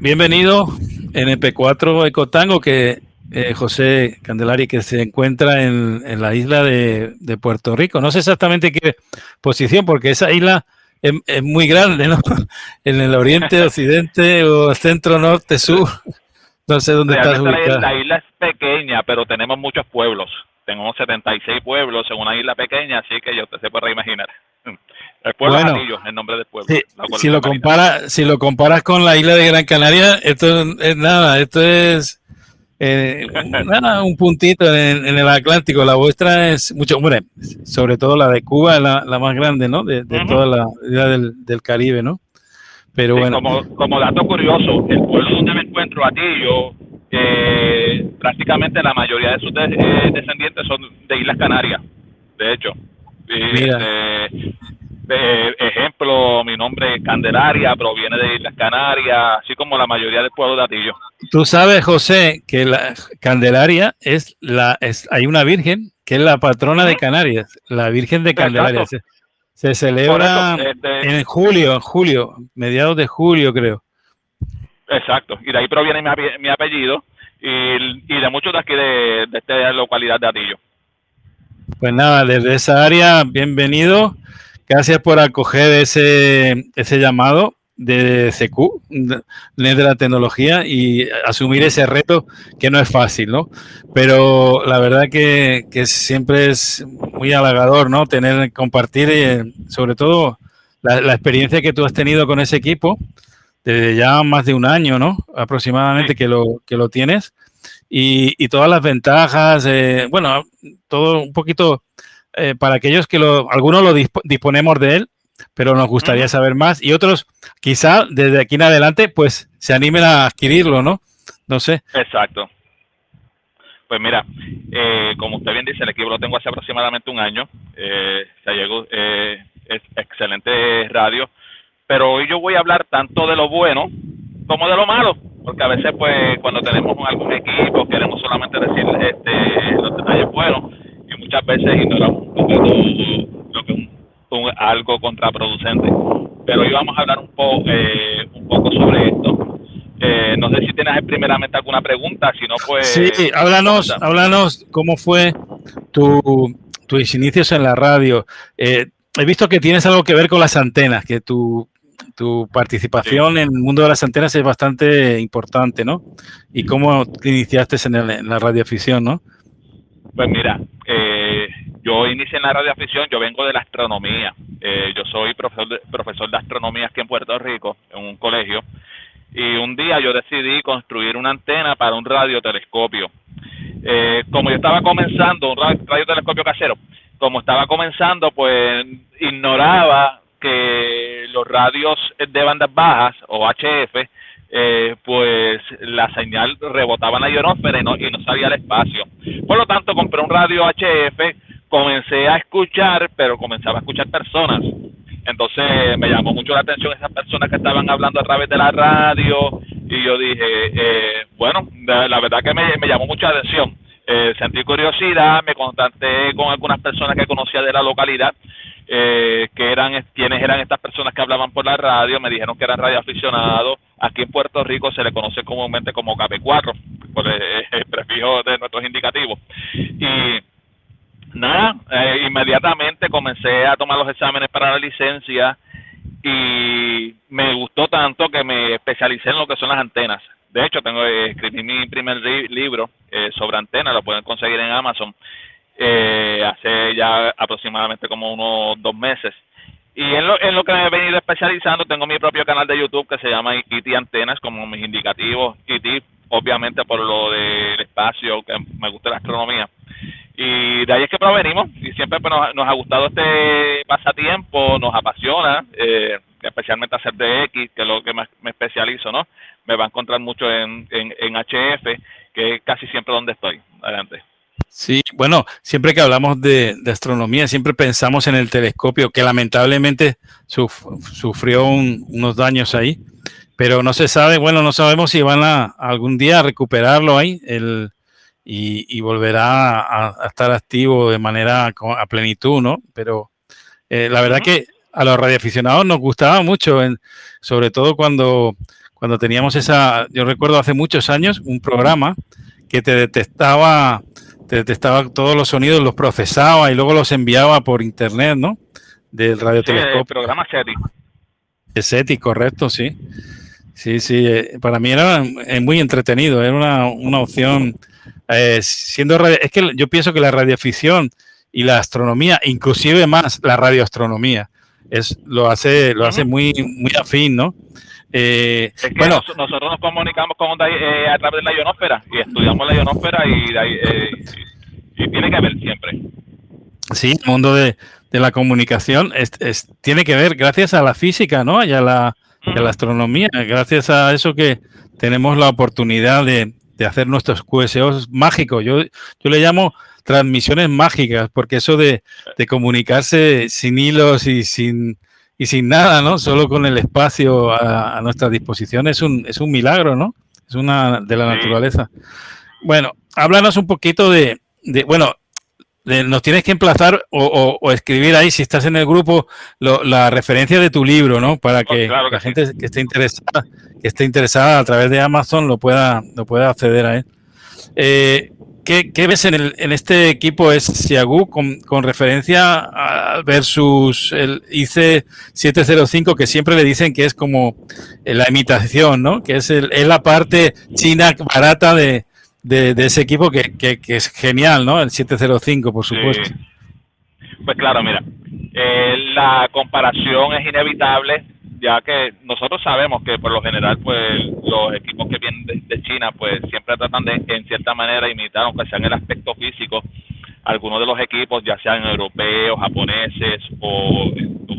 bienvenido NP4 Ecotango, que eh, José Candelari, que se encuentra en, la isla de, Puerto Rico. No sé exactamente qué posición, porque esa isla es, muy grande, ¿no? En el oriente, occidente o centro, norte, sur. No sé dónde está ubicada. La isla es pequeña, pero tenemos muchos pueblos. Tenemos 76 pueblos en una isla pequeña, así que ya usted se puede imaginar. El pueblo bueno, el nombre del pueblo. si, lo compara, si lo comparas con la isla de Gran Canaria, esto es nada, esto es eh, nada, un puntito en, el Atlántico. La vuestra es mucho, hombre, sobre todo la de Cuba, la, la más grande, ¿no? De, toda la isla del, del, Caribe, ¿no? Pero bueno. Como, como dato curioso, el pueblo donde me encuentro a ti, yo eh, prácticamente la mayoría de sus eh, descendientes son de Islas Canarias, de hecho. Mira. Eh, ejemplo, mi nombre es Candelaria, proviene de Islas Canarias, así como la mayoría del pueblo de Atillo. Tú sabes, José, que la Candelaria es la, es, hay una virgen que es la patrona de Canarias, la Virgen de Candelaria. Se, celebra este en julio, en julio, mediados de julio, creo. Exacto, y de ahí proviene mi, apellido y, de muchos de aquí de, de esta localidad de Atillo. Pues nada, desde esa área, bienvenido. Gracias por acoger ese, ese llamado de CQ, de la tecnología y asumir ese reto que no es fácil, ¿no? Pero la verdad que, siempre es muy halagador, ¿no? Tener, compartir, eh, sobre todo la, experiencia que tú has tenido con ese equipo, desde ya más de un año, ¿no? Aproximadamente que lo, que lo tienes. Y, todas las ventajas, eh, bueno, todo un poquito eh, para aquellos que lo, algunos lo disponemos de él, pero nos gustaría saber más y otros quizá desde aquí en adelante pues se animen a adquirirlo, ¿no? No sé. Exacto. Pues mira, eh, como usted bien dice, el equipo lo tengo hace aproximadamente un año. Eh, se llegó, eh, es excelente radio, pero hoy yo voy a hablar tanto de lo bueno como de lo malo, porque a veces pues cuando tenemos algún equipo queremos solamente decir este, los detalles buenos muchas veces ignoramos un poco lo que es algo contraproducente. Pero hoy vamos a hablar un, poco eh, un poco sobre esto. Eh, no sé si tienes primeramente alguna pregunta, si no, pues... Sí, háblanos, háblanos cómo fue tu, tus inicios en la radio. Eh, he visto que tienes algo que ver con las antenas, que tu, tu participación en el mundo de las antenas es bastante importante, ¿no? Y cómo te iniciaste en, en la radioafición, ¿no? Pues mira, eh, yo inicié en la radioafición, yo vengo de la astronomía. Eh, yo soy profesor de, profesor de astronomía aquí en Puerto Rico, en un colegio. Y un día yo decidí construir una antena para un radiotelescopio. Eh, como yo estaba comenzando, un radiotelescopio casero, como estaba comenzando, pues ignoraba que los radios de bandas bajas o HF eh, pues la señal rebotaba en la ionosfera y no, y no salía al espacio. Por lo tanto, compré un radio HF, comencé a escuchar, pero comenzaba a escuchar personas. Entonces me llamó mucho la atención esas personas que estaban hablando a través de la radio y yo dije, eh, bueno, la verdad que me, me llamó mucha atención. Eh, sentí curiosidad, me contacté con algunas personas que conocía de la localidad eh, que eran quiénes eran estas personas que hablaban por la radio, me dijeron que eran radioaficionados. Aquí en Puerto Rico se le conoce comúnmente como KP4, por el, prefijo de nuestros indicativos. Y nada, eh, inmediatamente comencé a tomar los exámenes para la licencia y me gustó tanto que me especialicé en lo que son las antenas. De hecho, tengo eh, escribí mi primer libro eh, sobre antenas, lo pueden conseguir en Amazon eh, hace ya aproximadamente como unos dos meses. Y en lo, en lo que me he venido especializando, tengo mi propio canal de YouTube que se llama IT Antenas, como mis indicativos. IT, obviamente por lo del espacio, que me gusta la astronomía. Y de ahí es que provenimos, y siempre pues, nos, nos, ha gustado este pasatiempo, nos apasiona, eh, especialmente hacer DX, que es lo que me, me especializo, ¿no? Me va a encontrar mucho en, en, en HF, que es casi siempre donde estoy. Adelante. Sí, bueno, siempre que hablamos de, astronomía, siempre pensamos en el telescopio, que lamentablemente sufrió unos daños ahí, pero no se sabe, bueno, no sabemos si van a algún día recuperarlo ahí el, y, volverá a, estar activo de manera a plenitud, ¿no? Pero eh, la verdad que a los radioaficionados nos gustaba mucho, sobre todo cuando cuando teníamos esa, yo recuerdo hace muchos años, un programa que te detectaba, te detectaba todos los sonidos, los procesaba y luego los enviaba por internet, ¿no? Del radiotelescopio. Sí, el programa SETI. SETI, correcto, sí. Sí, sí, eh, para mí era eh, muy entretenido, era una, opción. Eh, siendo es que yo pienso que la radioficción y la astronomía, inclusive más la radioastronomía, es lo hace lo hace muy muy afín, ¿no? Eh, bueno, nosotros nos comunicamos con eh, a través de la ionósfera y estudiamos la ionósfera y, eh, y tiene que ver siempre. Sí, el mundo de, la comunicación es, tiene que ver gracias a la física, ¿no? Y a la, la astronomía, gracias a eso que tenemos la oportunidad de, de hacer nuestros QSOs mágicos. Yo, yo le llamo transmisiones mágicas, porque eso de, de comunicarse sin hilos y sin y sin nada, ¿no? Solo con el espacio a, nuestra disposición es un, es un milagro, ¿no? Es una de la naturaleza. Bueno, háblanos un poquito de, de bueno, nos tienes que emplazar o, escribir ahí, si estás en el grupo, la referencia de tu libro, ¿no? Para que, la gente que esté interesada, que esté interesada a través de Amazon lo pueda, lo pueda acceder a él. Eh, ¿Qué, ves en, el, en, este equipo es Siagu con, con, referencia a versus el IC 705 que siempre le dicen que es como la imitación, ¿no? Que es, el, es la parte china barata de, de, ese equipo que, que, es genial, ¿no? El 705, por supuesto. Pues claro, mira, eh, la comparación es inevitable ya que nosotros sabemos que por lo general pues los equipos que vienen de, China pues siempre tratan de en cierta manera imitar aunque sea en el aspecto físico algunos de los equipos ya sean europeos japoneses o,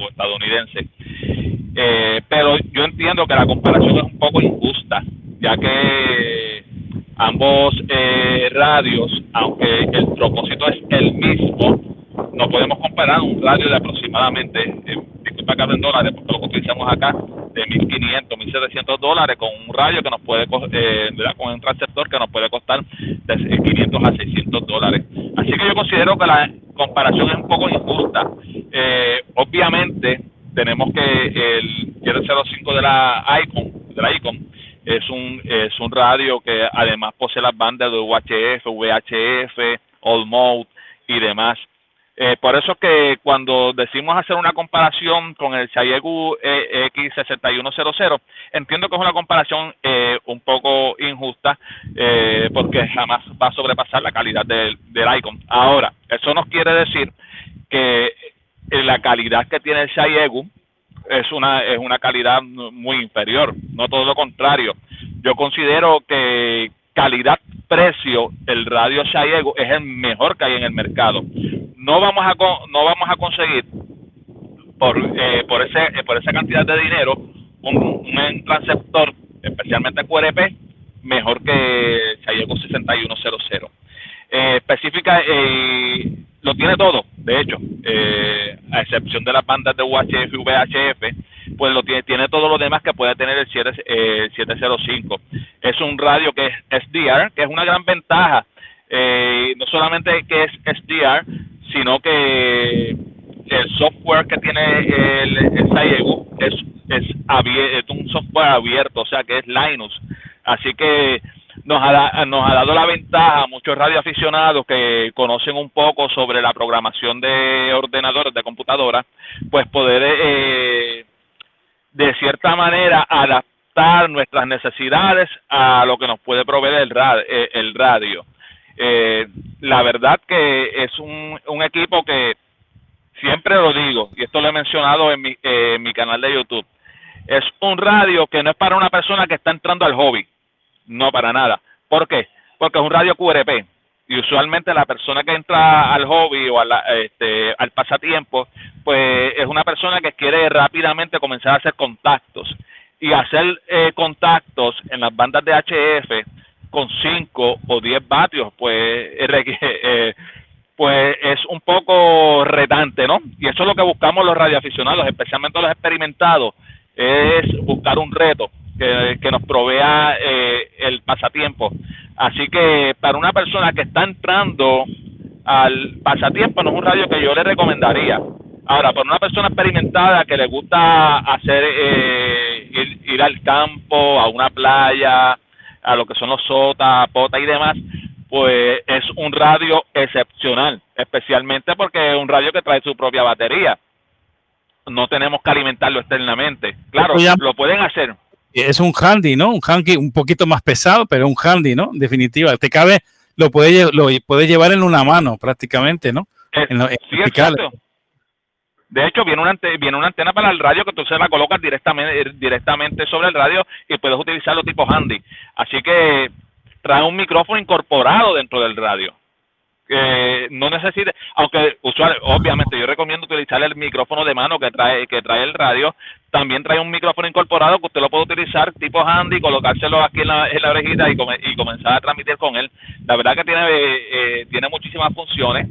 estadounidenses eh, pero yo entiendo que la comparación es un poco injusta ya que ambos eh, radios aunque el propósito es el mismo no podemos comparar un radio de aproximadamente eh, acá en dólares, porque lo utilizamos acá, de 1.500, 1.700 dólares con un radio que nos puede, eh, con un transceptor que nos puede costar de 500 a 600 dólares. Así que yo considero que la comparación es un poco injusta. Eh, obviamente, tenemos que el 005 de la Icon, de la Icon, es un, es un radio que además posee las bandas de UHF, VHF, All Mode y demás. Eh, por eso que cuando decimos hacer una comparación con el Xiaogu eh, X6100, entiendo que es una comparación eh, un poco injusta porque jamás va a sobrepasar la calidad del, del Icon. Ahora, eso no quiere decir que la calidad que tiene el Xiaogu es una es una calidad muy inferior, no todo lo contrario. Yo considero que calidad precio el radio Xiaogu es el mejor que hay en el mercado no vamos a no vamos a conseguir por eh, por ese eh, por esa cantidad de dinero un, un transceptor especialmente QRP mejor que Xiaomi 6100 eh, específica eh, lo tiene todo de hecho eh, a excepción de las bandas de UHF y VHF pues lo tiene tiene todo lo demás que puede tener el 705 es un radio que es SDR que es una gran ventaja no solamente que es SDR sino que el software que tiene el, el es, es, un software abierto, o sea que es Linux. Así que nos ha, nos ha dado la ventaja a muchos radioaficionados que conocen un poco sobre la programación de ordenadores, de computadoras, pues poder eh, de cierta manera adaptar nuestras necesidades a lo que nos puede proveer el, eh, el radio. Eh, la verdad que es un, equipo que siempre lo digo, y esto lo he mencionado en mi, eh, mi canal de YouTube, es un radio que no es para una persona que está entrando al hobby, no para nada. ¿Por qué? Porque es un radio QRP y usualmente la persona que entra al hobby o este, al pasatiempo, pues es una persona que quiere rápidamente comenzar a hacer contactos y hacer eh, contactos en las bandas de HF con 5 o 10 vatios, pues, eh, pues es un poco retante, ¿no? Y eso es lo que buscamos los radioaficionados, especialmente los experimentados, es buscar un reto que, que nos provea eh, el pasatiempo. Así que para una persona que está entrando al pasatiempo, no es un radio que yo le recomendaría. Ahora, para una persona experimentada que le gusta hacer eh, ir, al campo, a una playa, a lo que son los sotas, potas y demás, pues es un radio excepcional, especialmente porque es un radio que trae su propia batería. No tenemos que alimentarlo externamente. Claro, lo pueden hacer. Es un handy, ¿no? Un handy un poquito más pesado, pero un handy, ¿no? En definitiva, te cabe, lo puede, lo puede llevar en una mano prácticamente, ¿no? sí, exacto. De hecho, viene una, viene una antena para el radio que tú se la colocas directamente, directamente sobre el radio y puedes utilizarlo tipo handy. Así que trae un micrófono incorporado dentro del radio. Que no necesite, aunque usuario, obviamente yo recomiendo utilizar el micrófono de mano que trae que trae el radio, también trae un micrófono incorporado que usted lo puede utilizar tipo handy, colocárselo aquí en la, en la orejita y, y comenzar a transmitir con él. La verdad que tiene eh, tiene muchísimas funciones.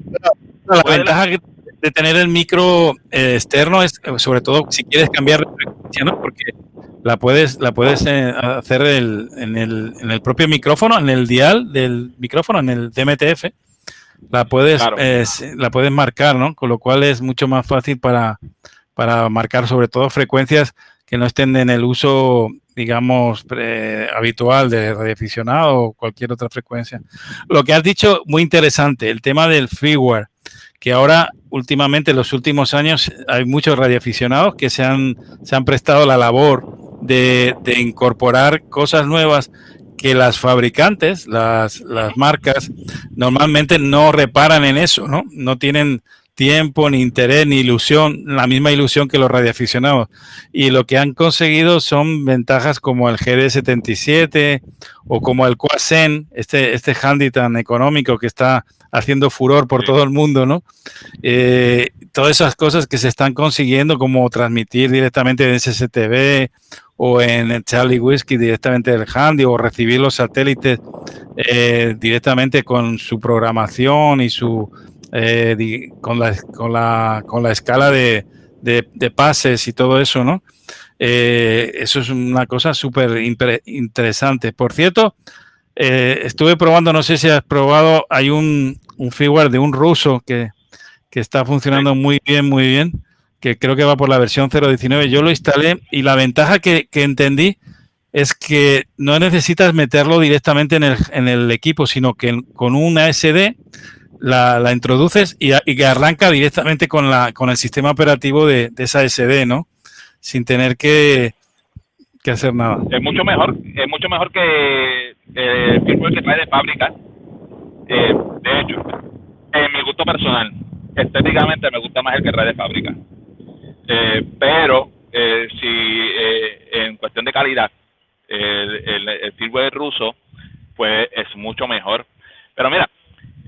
La ventaja de tener el micro eh, externo es, sobre todo, si quieres cambiar de frecuencia, ¿no? Porque la puedes, la puedes eh, hacer en, el, en el propio micrófono, en el dial del micrófono, en el DMTF, la puedes, la puedes marcar, ¿no? Con lo cual es mucho más fácil para, para marcar sobre todo frecuencias que no estén en el uso, digamos, habitual de radioaficionado o cualquier otra frecuencia. Lo que has dicho, muy interesante, el tema del freeware que ahora últimamente, en los últimos años, hay muchos radioaficionados que se han, se han prestado la labor de, incorporar cosas nuevas que las fabricantes, las, las marcas, normalmente no reparan en eso, ¿no? No tienen tiempo, ni interés, ni ilusión, la misma ilusión que los radioaficionados. Y lo que han conseguido son ventajas como el GD77 o como el Quasen, este, este handy tan económico que está haciendo furor por todo el mundo, ¿no? Eh, todas esas cosas que se están consiguiendo, como transmitir directamente en SSTV o en Charlie Whiskey directamente del handy o recibir los satélites eh, directamente con su programación y su eh, con, la, con, la, con la escala de, de, pases y todo eso, ¿no? eso es una cosa súper interesante. Por cierto, eh, estuve probando, no sé si has probado, hay un, un firmware de un ruso que, está funcionando muy bien, muy bien, que creo que va por la versión 0.19. Yo lo instalé y la ventaja que, entendí es que no necesitas meterlo directamente en el, en el equipo, sino que con una SD la, la introduces y, que arranca directamente con, la, con el sistema operativo de, esa SD, ¿no? Sin tener que, que hacer nada. Es mucho mejor, es mucho mejor que el firmware que trae de fábrica. Eh, de hecho, en mi gusto personal, estéticamente me gusta más el que trae de fábrica. Eh, pero eh, si en cuestión de calidad, el, el, firmware ruso, pues es mucho mejor. Pero mira,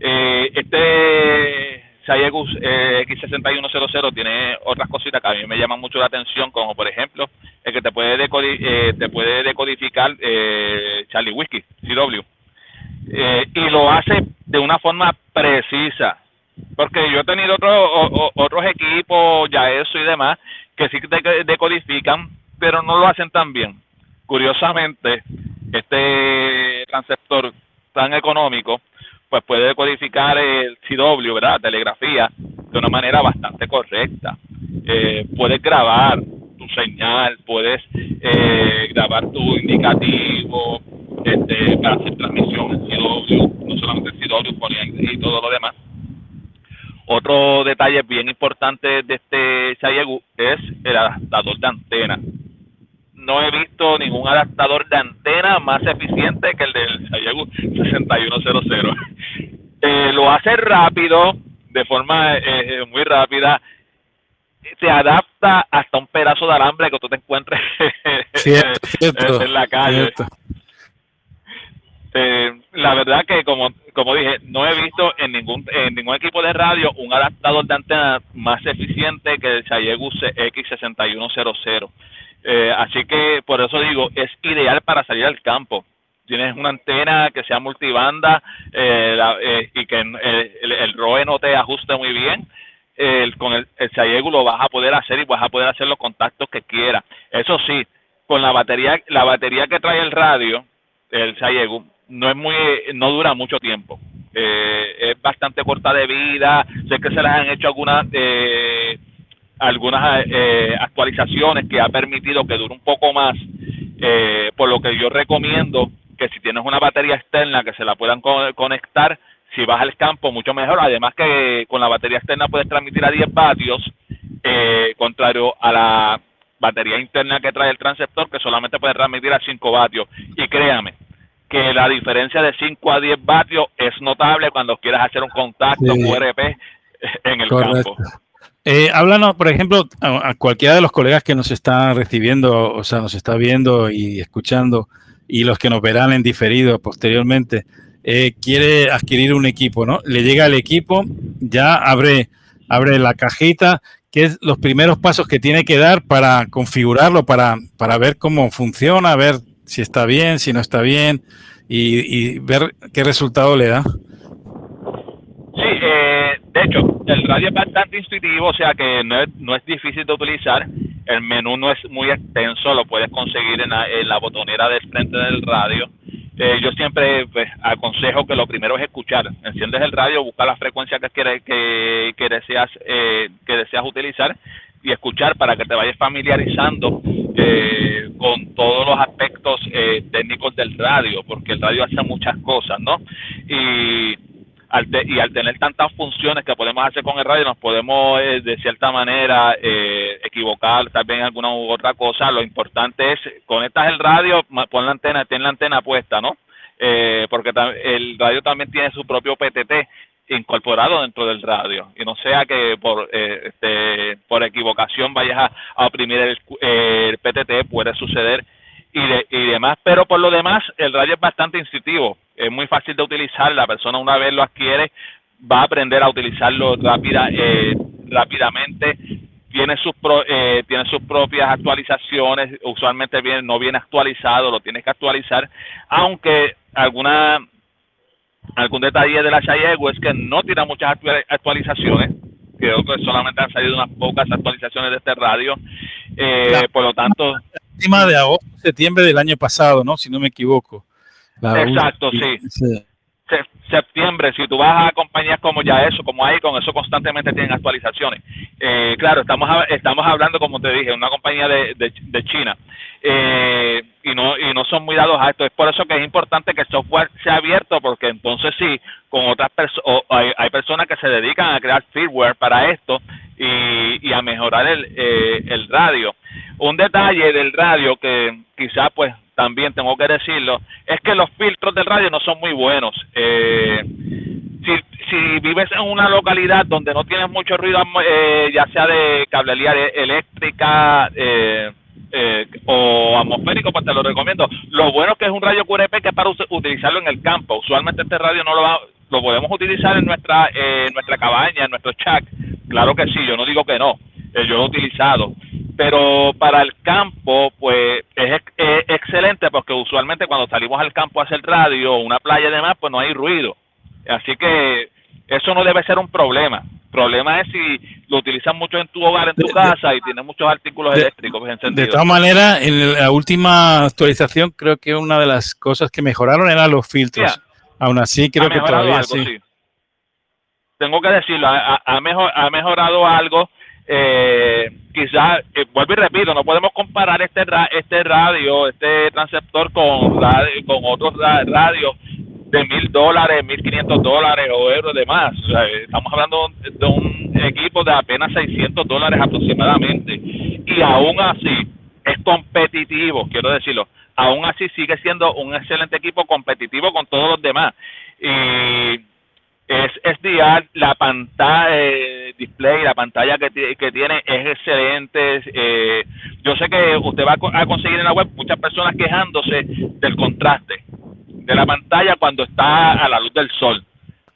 este Sayegus X6100 tiene otras cositas que a mí me llaman mucho la atención, como por ejemplo el que te puede, eh, te puede decodificar eh, Charlie Whiskey, CW. Eh, y lo hace de una forma precisa. Porque yo he tenido otros otros equipos, ya eso y demás, que sí decodifican, pero no lo hacen tan bien. Curiosamente, este transceptor tan económico pues puede decodificar el CW, ¿verdad? Telegrafía de una manera bastante correcta. Eh, puedes grabar tu señal, puedes eh, grabar tu indicativo este, para hacer transmisión en CW, no solamente el CW, y todo lo demás. Otro detalle bien importante de este Xiaogu es el adaptador de antena no he visto ningún adaptador de antena más eficiente que el del Sayagu 6100. Eh, lo hace rápido, de forma eh, eh, muy rápida. Se adapta hasta un pedazo de alambre que tú te encuentres en la calle. Eh, la verdad que como como dije no he visto en ningún en ningún equipo de radio un adaptador de antena más eficiente que el Xiaogu X6100 eh, así que por eso digo, es ideal para salir al campo. Tienes una antena que sea multibanda eh, eh, y que el, ROE no te ajuste muy bien. con el, el lo vas a poder hacer y vas a poder hacer los contactos que quieras. Eso sí, con la batería la batería que trae el radio, el Sayegu, no es muy no dura mucho tiempo. es bastante corta de vida. Sé que se les han hecho algunas algunas eh, actualizaciones que ha permitido que dure un poco más, eh, por lo que yo recomiendo que si tienes una batería externa que se la puedan conectar, si vas al campo, mucho mejor. Además que con la batería externa puedes transmitir a 10 vatios, eh, contrario a la batería interna que trae el transceptor, que solamente puede transmitir a 5 vatios. Y créame, que la diferencia de 5 a 10 vatios es notable cuando quieras hacer un contacto URP en el campo. Eh, háblanos, por ejemplo, a, cualquiera de los colegas que nos están recibiendo, o sea, nos está viendo y escuchando, y los que nos verán en diferido posteriormente, eh, quiere adquirir un equipo, ¿no? Le llega el equipo, ya abre, abre la cajita, ¿qué es los primeros pasos que tiene que dar para configurarlo, para, para ver cómo funciona, ver si está bien, si no está bien y, ver qué resultado le da? Sí, eh, de hecho, el radio es bastante intuitivo, o sea que no es, no es difícil de utilizar. El menú no es muy extenso, lo puedes conseguir en la, en la botonera del frente del radio. Eh, yo siempre pues, aconsejo que lo primero es escuchar. Enciendes el radio, busca la frecuencia que quieres que, que deseas eh, que deseas utilizar y escuchar para que te vayas familiarizando eh, con todos los aspectos técnicos del radio, porque el radio hace muchas cosas, ¿no? Y al y al tener tantas funciones que podemos hacer con el radio, nos podemos de cierta manera equivocar también alguna u otra cosa. Lo importante es conectas el radio, pon la antena, ten la antena puesta, ¿no? Eh, porque el radio también tiene su propio PTT incorporado dentro del radio. Y no sea que por eh, este, por equivocación vayas a, oprimir el, PTT puede suceder y, de, y demás. Pero por lo demás el radio es bastante intuitivo. Es muy fácil de utilizar la persona una vez lo adquiere va a aprender a utilizarlo rápida eh, rápidamente. Tiene sus eh, tiene sus propias actualizaciones usualmente viene no viene actualizado lo tienes que actualizar aunque alguna algún detalle de la Chayego es que no tiene muchas actualizaciones creo que solamente han salido unas pocas actualizaciones de este radio. Eh, por lo tanto última de agosto septiembre del año pasado no si no me equivoco. Exacto sí septiembre, si tú vas a compañías como ya eso, como hay, con eso constantemente tienen actualizaciones. Eh, claro, estamos estamos hablando, como te dije, una compañía de, de, China eh, y no y no son muy dados a esto. Es por eso que es importante que el software sea abierto, porque entonces sí, con otras personas, hay, hay, personas que se dedican a crear firmware para esto y, y a mejorar el, eh, el radio. Un detalle del radio que quizás pues también tengo que decirlo, es que los filtros del radio no son muy buenos. Eh, si, si vives en una localidad donde no tienes mucho ruido, eh, ya sea de cablería eléctrica eh, o atmosférico, pues te lo recomiendo. Lo bueno es que es un radio QRP que es para utilizarlo en el campo. Usualmente este radio no lo va, lo podemos utilizar en nuestra en nuestra cabaña, en nuestro shack. Claro que sí, yo no digo que no. yo lo he utilizado pero para el campo, pues es, excelente porque usualmente cuando salimos al campo a hacer radio o una playa y demás, pues no hay ruido. Así que eso no debe ser un problema. El problema es si lo utilizas mucho en tu hogar, en tu casa y tienes muchos artículos eléctricos. De todas maneras, en la última actualización creo que una de las cosas que mejoraron eran los filtros. Aún así, creo que todavía sí. Tengo que decirlo, ha, ha mejorado algo eh, quizás, eh, vuelvo y repito, no podemos comparar este este radio, este transceptor con radio, con otros radios de mil dólares, mil quinientos dólares o euros de más. estamos hablando de un equipo de apenas 600 dólares aproximadamente. Y aún así es competitivo, quiero decirlo. Aún así sigue siendo un excelente equipo competitivo con todos los demás. Y es SDR, la pantalla eh, display, la pantalla que, tiene es excelente. Eh, yo sé que usted va a conseguir en la web muchas personas quejándose del contraste de la pantalla cuando está a la luz del sol.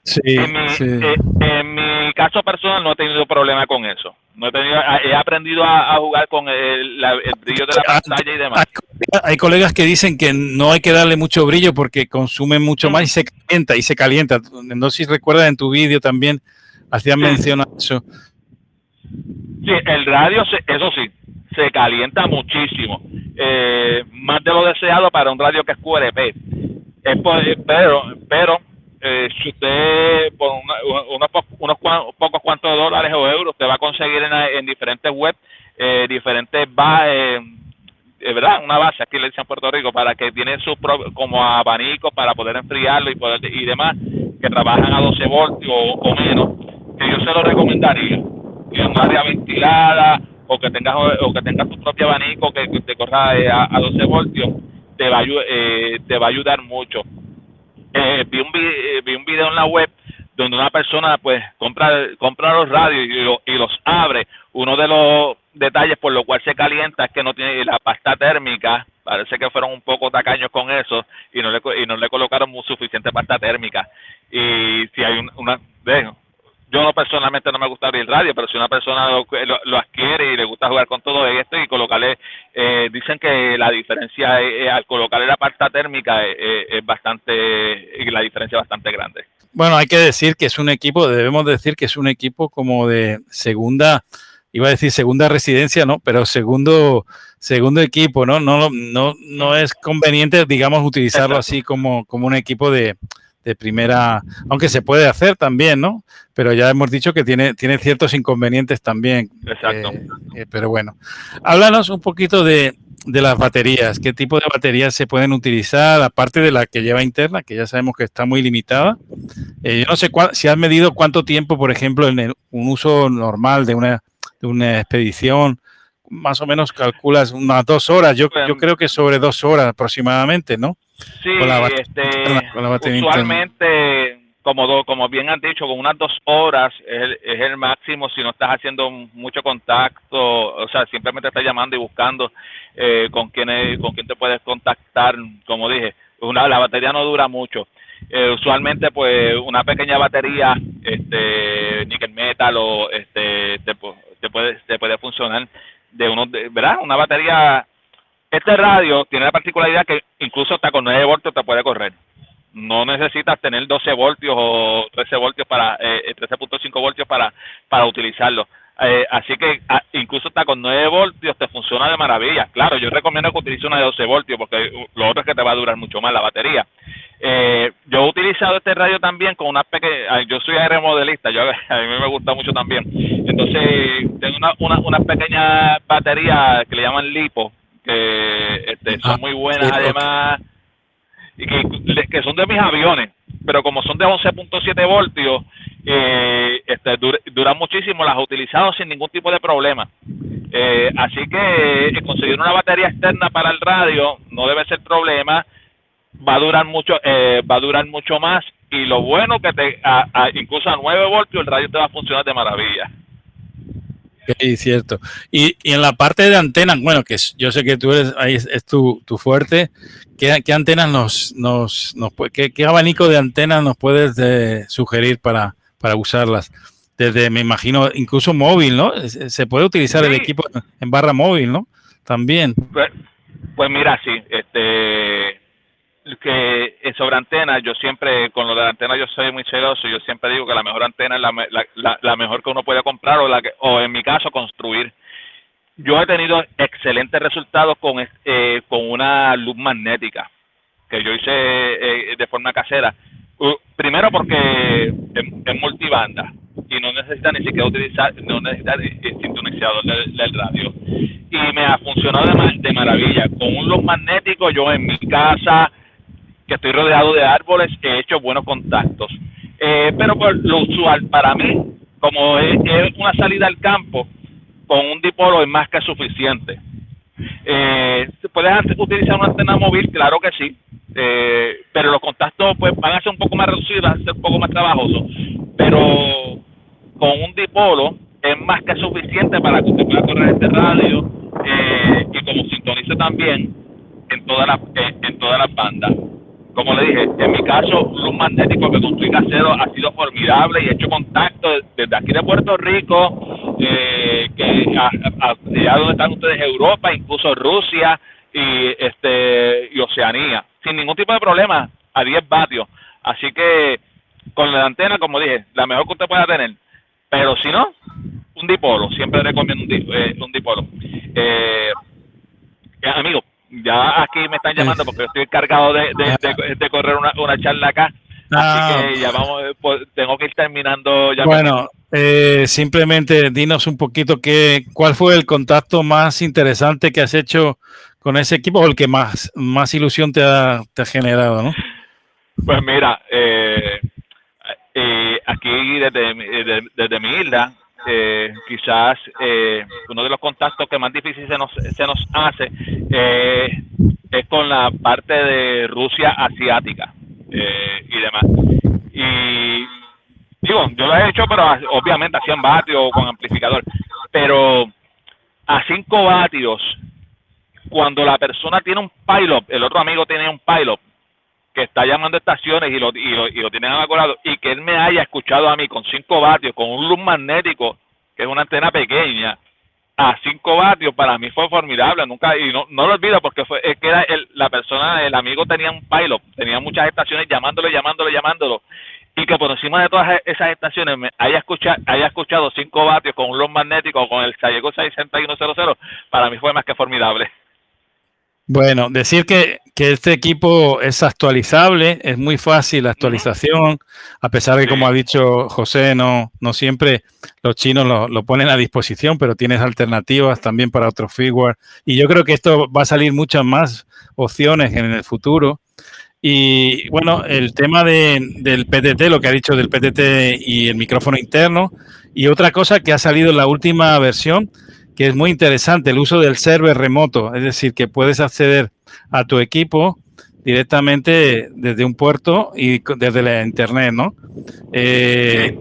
Sí, en, mi, eh, en mi caso personal no he tenido problema con eso. No he, tenido, he aprendido a, jugar con el, brillo de la pantalla y demás. Hay, colegas que dicen que no hay que darle mucho brillo porque consume mucho más y se calienta y se calienta. No sé si recuerdas en tu vídeo también hacían mención a eso. Sí, el radio, eso sí, se calienta muchísimo. Eh, más de lo deseado para un radio que es QRP. Es pero, pero eh, si usted por unos, unos pocos cuantos dólares o euros, usted va a conseguir en, diferentes webs, eh, diferentes bases, eh, ¿verdad? Una base, aquí le dicen Puerto Rico, para que tienen sus como abanicos para poder enfriarlo y poder y demás, que trabajan a 12 voltios o, menos, que yo se lo recomendaría. En un área ventilada o que tengas o que tengas tu propio abanico que, te corra a, a 12 voltios, te va, te va a ayudar mucho eh, vi, un, eh, vi un video en la web donde una persona pues compra compra los radios y, y, los abre. Uno de los detalles por lo cual se calienta es que no tiene la pasta térmica. Parece que fueron un poco tacaños con eso y no le, y no le colocaron suficiente pasta térmica. Y si hay una... Dejo, yo no personalmente no me gusta abrir el radio, pero si una persona lo, lo, adquiere y le gusta jugar con todo esto y colocarle, eh, dicen que la diferencia al colocarle la parte térmica es, bastante, la diferencia es bastante grande. Bueno, hay que decir que es un equipo, debemos decir que es un equipo como de segunda, iba a decir segunda residencia, ¿no? Pero segundo, segundo equipo, ¿no? No, no, no es conveniente, digamos, utilizarlo así como, como un equipo de, de primera, aunque se puede hacer también, ¿no? Pero ya hemos dicho que tiene, tiene ciertos inconvenientes también. Exacto. Eh, eh, pero bueno, háblanos un poquito de, de, las baterías. ¿Qué tipo de baterías se pueden utilizar, aparte de la que lleva interna, que ya sabemos que está muy limitada? Eh, yo no sé si has medido cuánto tiempo, por ejemplo, en un uso normal de una, de una expedición, más o menos calculas unas dos horas. Yo, yo creo que sobre dos horas aproximadamente, ¿no? Sí, este, usualmente, como, como bien han dicho, con unas dos horas es el, es el máximo si no estás haciendo mucho contacto, o sea, simplemente estás llamando y buscando eh, con quién con quién te puedes contactar, como dije, una, la batería no dura mucho. Eh, usualmente, pues, una pequeña batería, este, nickel metal o este, te, te puede, te puede funcionar de unos, ¿verdad? Una batería este radio tiene la particularidad que incluso hasta con 9 voltios te puede correr. No necesitas tener 12 voltios o 13 voltios para, eh, 13.5 eh, voltios para, para utilizarlo. Eh, así que ah, incluso hasta con 9 voltios te funciona de maravilla. Claro, yo recomiendo que utilices una de 12 voltios porque lo otro es que te va a durar mucho más la batería. Eh, yo he utilizado este radio también con una pequeña, ah, yo soy aeromodelista, yo, a mí me gusta mucho también. Entonces tengo una, una, una pequeña batería que le llaman lipo, que este, son ah, muy buenas además y que, que, son de mis aviones, pero como son de 11.7 voltios, eh, este, duran muchísimo, las he utilizado sin ningún tipo de problema. Eh, así que eh, conseguir una batería externa para el radio no debe ser problema, va a durar mucho, eh, va a durar mucho más y lo bueno que te, a, incluso a 9 voltios el radio te va a funcionar de maravilla. Sí, cierto. Y, y, en la parte de antenas, bueno, que yo sé que tú eres, ahí es, tu, tu, fuerte, ¿qué, ¿qué, antenas nos, nos, nos qué, qué, abanico de antenas nos puedes de, sugerir para, para usarlas? Desde, me imagino, incluso móvil, ¿no? Se puede utilizar el equipo en barra móvil, ¿no? También. Pues, pues mira, sí, este, que sobre antenas, yo siempre, con lo de la antena yo soy muy celoso, yo siempre digo que la mejor antena es la, la, mejor que uno puede comprar o, la que, o en mi caso construir. Yo he tenido excelentes resultados con, eh, con una luz magnética que yo hice eh, de forma casera. primero porque es, multibanda y no necesita ni siquiera utilizar, no necesita el sintonizador del, del, radio. Y me ha funcionado de, de maravilla. Con un luz magnético yo en mi casa que estoy rodeado de árboles, he hecho buenos contactos. Eh, pero por lo usual para mí, como es, una salida al campo, con un dipolo es más que suficiente. Eh, ¿Puedes utilizar una antena móvil? Claro que sí. Eh, pero los contactos pues van a ser un poco más reducidos, van a ser un poco más trabajosos. Pero con un dipolo es más que suficiente para que usted pueda correr este radio eh, y como sintonice también en todas las en todas las bandas como le dije, en mi caso, luz magnético que construí casero ha sido formidable y he hecho contacto desde aquí de Puerto Rico, eh, que allá donde están ustedes, Europa, incluso Rusia y este y Oceanía, sin ningún tipo de problema, a 10 vatios. Así que con la antena, como dije, la mejor que usted pueda tener. Pero si no, un dipolo, siempre recomiendo un, eh, dipolo. Eh, amigo, ya aquí me están llamando porque estoy encargado de, de, correr una, una, charla acá. Así que ya vamos, pues, tengo que ir terminando ya. Bueno, eh, simplemente dinos un poquito qué, cuál fue el contacto más interesante que has hecho con ese equipo o el que más, más ilusión te ha, te ha generado, ¿no? Pues mira, eh, eh, aquí desde, desde, mi isla, eh, quizás eh, uno de los contactos que más difícil se nos, se nos hace eh, es con la parte de Rusia asiática y demás. Y digo, yo lo he hecho, pero obviamente a 100 vatios con amplificador, pero a 5 vatios, cuando la persona tiene un pilot, el otro amigo tiene un pilot, que está llamando estaciones y lo, y lo, y lo tienen y que él me haya escuchado a mí con 5 vatios, con un luz magnético, que es una antena pequeña, a 5 vatios, para mí fue formidable, nunca, y no, no lo olvido porque fue, es que era el, la persona, el amigo tenía un pilot, tenía muchas estaciones llamándolo, llamándolo, llamándolo, y que por encima de todas esas estaciones me haya escuchado, haya escuchado 5 vatios con un luz magnético, con el Sayego 6100, para mí fue más que formidable. Bueno, decir que, que, este equipo es actualizable, es muy fácil la actualización, a pesar de que, como ha dicho José, no, no siempre los chinos lo, lo, ponen a disposición, pero tienes alternativas también para otros firmware. Y yo creo que esto va a salir muchas más opciones en el futuro. Y bueno, el tema de, del PTT, lo que ha dicho del PTT y el micrófono interno. Y otra cosa que ha salido en la última versión, que es muy interesante, el uso del server remoto, es decir, que puedes acceder a tu equipo directamente desde un puerto y desde la internet, ¿no? Eh,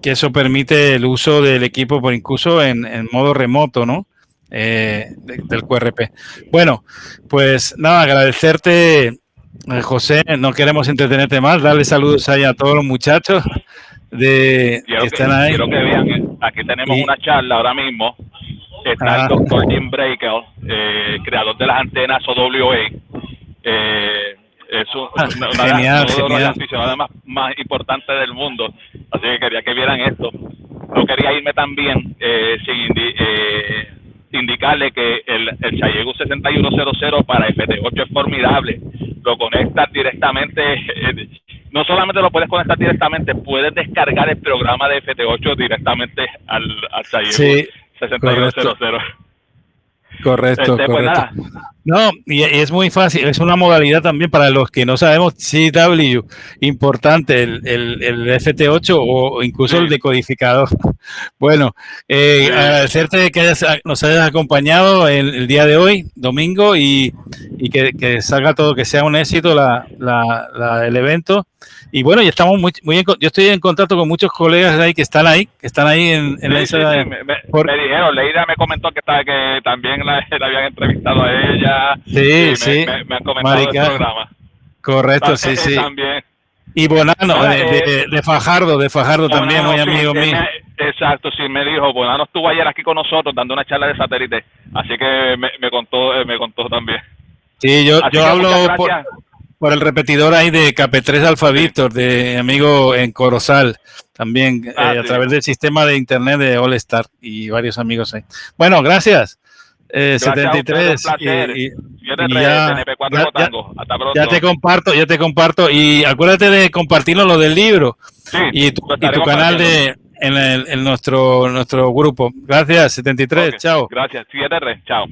que eso permite el uso del equipo, por incluso en, modo remoto, ¿no? Eh, del QRP. Bueno, pues nada, agradecerte, eh, José, no queremos entretenerte más, darle saludos ahí a todos los muchachos de que, están ahí. Quiero que vean, aquí tenemos una charla ahora mismo está el doctor Jim Breaker, eh, creador de las antenas OWA. Eh, es ah, una, genial, de las aficionadas más, más importantes del mundo. Así que quería que vieran esto. No quería irme también eh, sin eh, indicarle que el, el 6100 para FT8 es formidable. Lo conectas directamente, eh, no solamente lo puedes conectar directamente, puedes descargar el programa de FT8 directamente al, al Sí 6100. Correcto, este, pues correcto. No, y, es muy fácil, es una modalidad también para los que no sabemos CW, importante el, el, el FT8 o incluso el decodificador. Bueno, eh, agradecerte que nos hayas acompañado el, el, día de hoy, domingo, y, y que, que, salga todo, que sea un éxito la, la, el evento. Y bueno, ya estamos muy, muy yo estoy en contacto con muchos colegas ahí que están ahí, que están ahí en, en sí, la me, dijeron, Leida me comentó que, también la, habían entrevistado a ella. Sí, sí. Me, han comentado el programa. Correcto, sí, sí. También. Y Bonano, de, de, Fajardo, de Fajardo también, muy amigo mío. exacto, sí, me dijo, Bonano estuvo ayer aquí con nosotros dando una charla de satélite, así que me, me contó eh, me contó también. Sí, yo, yo hablo por, por el repetidor ahí de KP3 Alfa Victor, de amigo en Corozal, también ah, eh, a través del sistema de internet de All Star y varios amigos ahí. Bueno, gracias. Eh, 73 y, ya, ya, te comparto, ya te comparto y acuérdate de compartirlo lo del libro y tu, y tu canal de en, el, en, nuestro nuestro grupo. Gracias, 73, chao. Gracias, 73, chao.